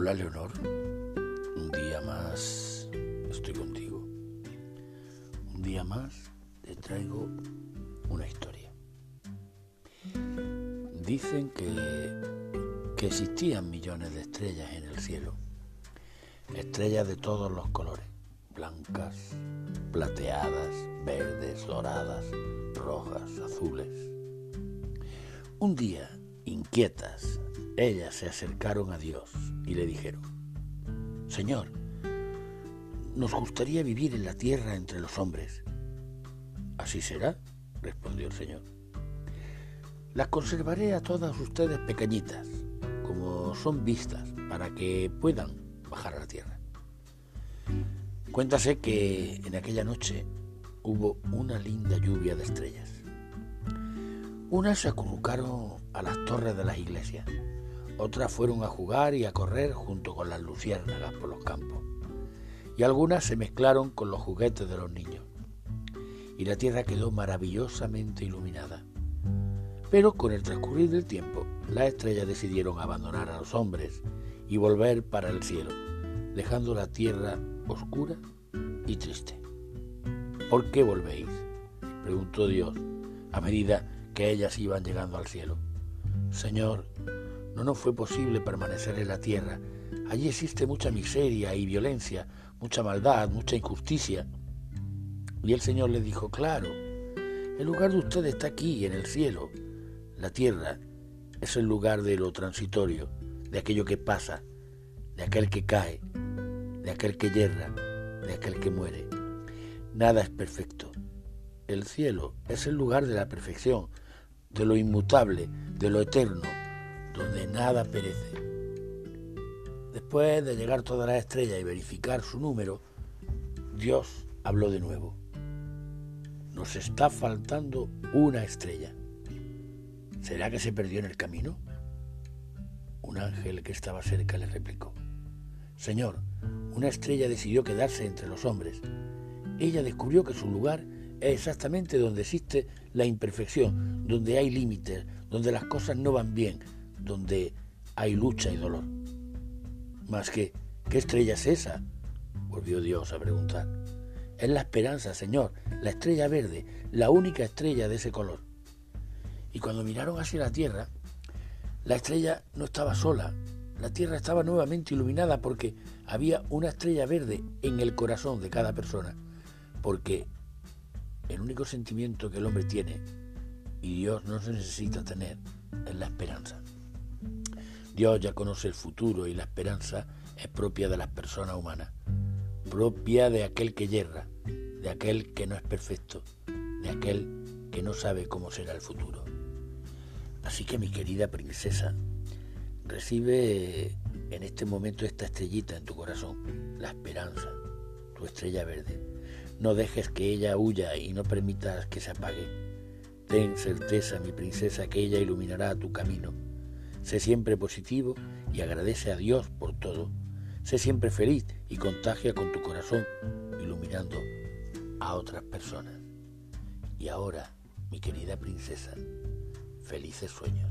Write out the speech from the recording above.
Leonor, un día más estoy contigo. Un día más te traigo una historia. Dicen que, que existían millones de estrellas en el cielo. Estrellas de todos los colores. Blancas, plateadas, verdes, doradas, rojas, azules. Un día, inquietas, ellas se acercaron a Dios y le dijeron, Señor, nos gustaría vivir en la tierra entre los hombres. Así será, respondió el Señor. Las conservaré a todas ustedes pequeñitas, como son vistas, para que puedan bajar a la tierra. Cuéntase que en aquella noche hubo una linda lluvia de estrellas. Unas se acurrucaron a las torres de las iglesias, otras fueron a jugar y a correr junto con las luciérnagas por los campos, y algunas se mezclaron con los juguetes de los niños. Y la tierra quedó maravillosamente iluminada. Pero con el transcurrir del tiempo, las estrellas decidieron abandonar a los hombres y volver para el cielo, dejando la tierra oscura y triste. ¿Por qué volvéis? preguntó Dios a medida que ellas iban llegando al cielo. Señor, no nos fue posible permanecer en la tierra. Allí existe mucha miseria y violencia, mucha maldad, mucha injusticia. Y el Señor le dijo, claro, el lugar de usted está aquí, en el cielo. La tierra es el lugar de lo transitorio, de aquello que pasa, de aquel que cae, de aquel que yerra, de aquel que muere. Nada es perfecto. El cielo es el lugar de la perfección, de lo inmutable, de lo eterno, donde nada perece. Después de llegar toda la estrella y verificar su número, Dios habló de nuevo. Nos está faltando una estrella. ¿Será que se perdió en el camino? Un ángel que estaba cerca le replicó. Señor, una estrella decidió quedarse entre los hombres. Ella descubrió que su lugar es exactamente donde existe la imperfección, donde hay límites, donde las cosas no van bien, donde hay lucha y dolor. Más que, ¿qué estrella es esa? volvió Dios a preguntar. Es la esperanza, Señor, la estrella verde, la única estrella de ese color. Y cuando miraron hacia la tierra, la estrella no estaba sola, la tierra estaba nuevamente iluminada porque había una estrella verde en el corazón de cada persona, porque el único sentimiento que el hombre tiene, y Dios no se necesita tener, es la esperanza. Dios ya conoce el futuro y la esperanza es propia de las personas humanas, propia de aquel que yerra, de aquel que no es perfecto, de aquel que no sabe cómo será el futuro. Así que mi querida princesa, recibe en este momento esta estrellita en tu corazón, la esperanza, tu estrella verde. No dejes que ella huya y no permitas que se apague. Ten certeza, mi princesa, que ella iluminará tu camino Sé siempre positivo y agradece a Dios por todo. Sé siempre feliz y contagia con tu corazón, iluminando a otras personas. Y ahora, mi querida princesa, felices sueños.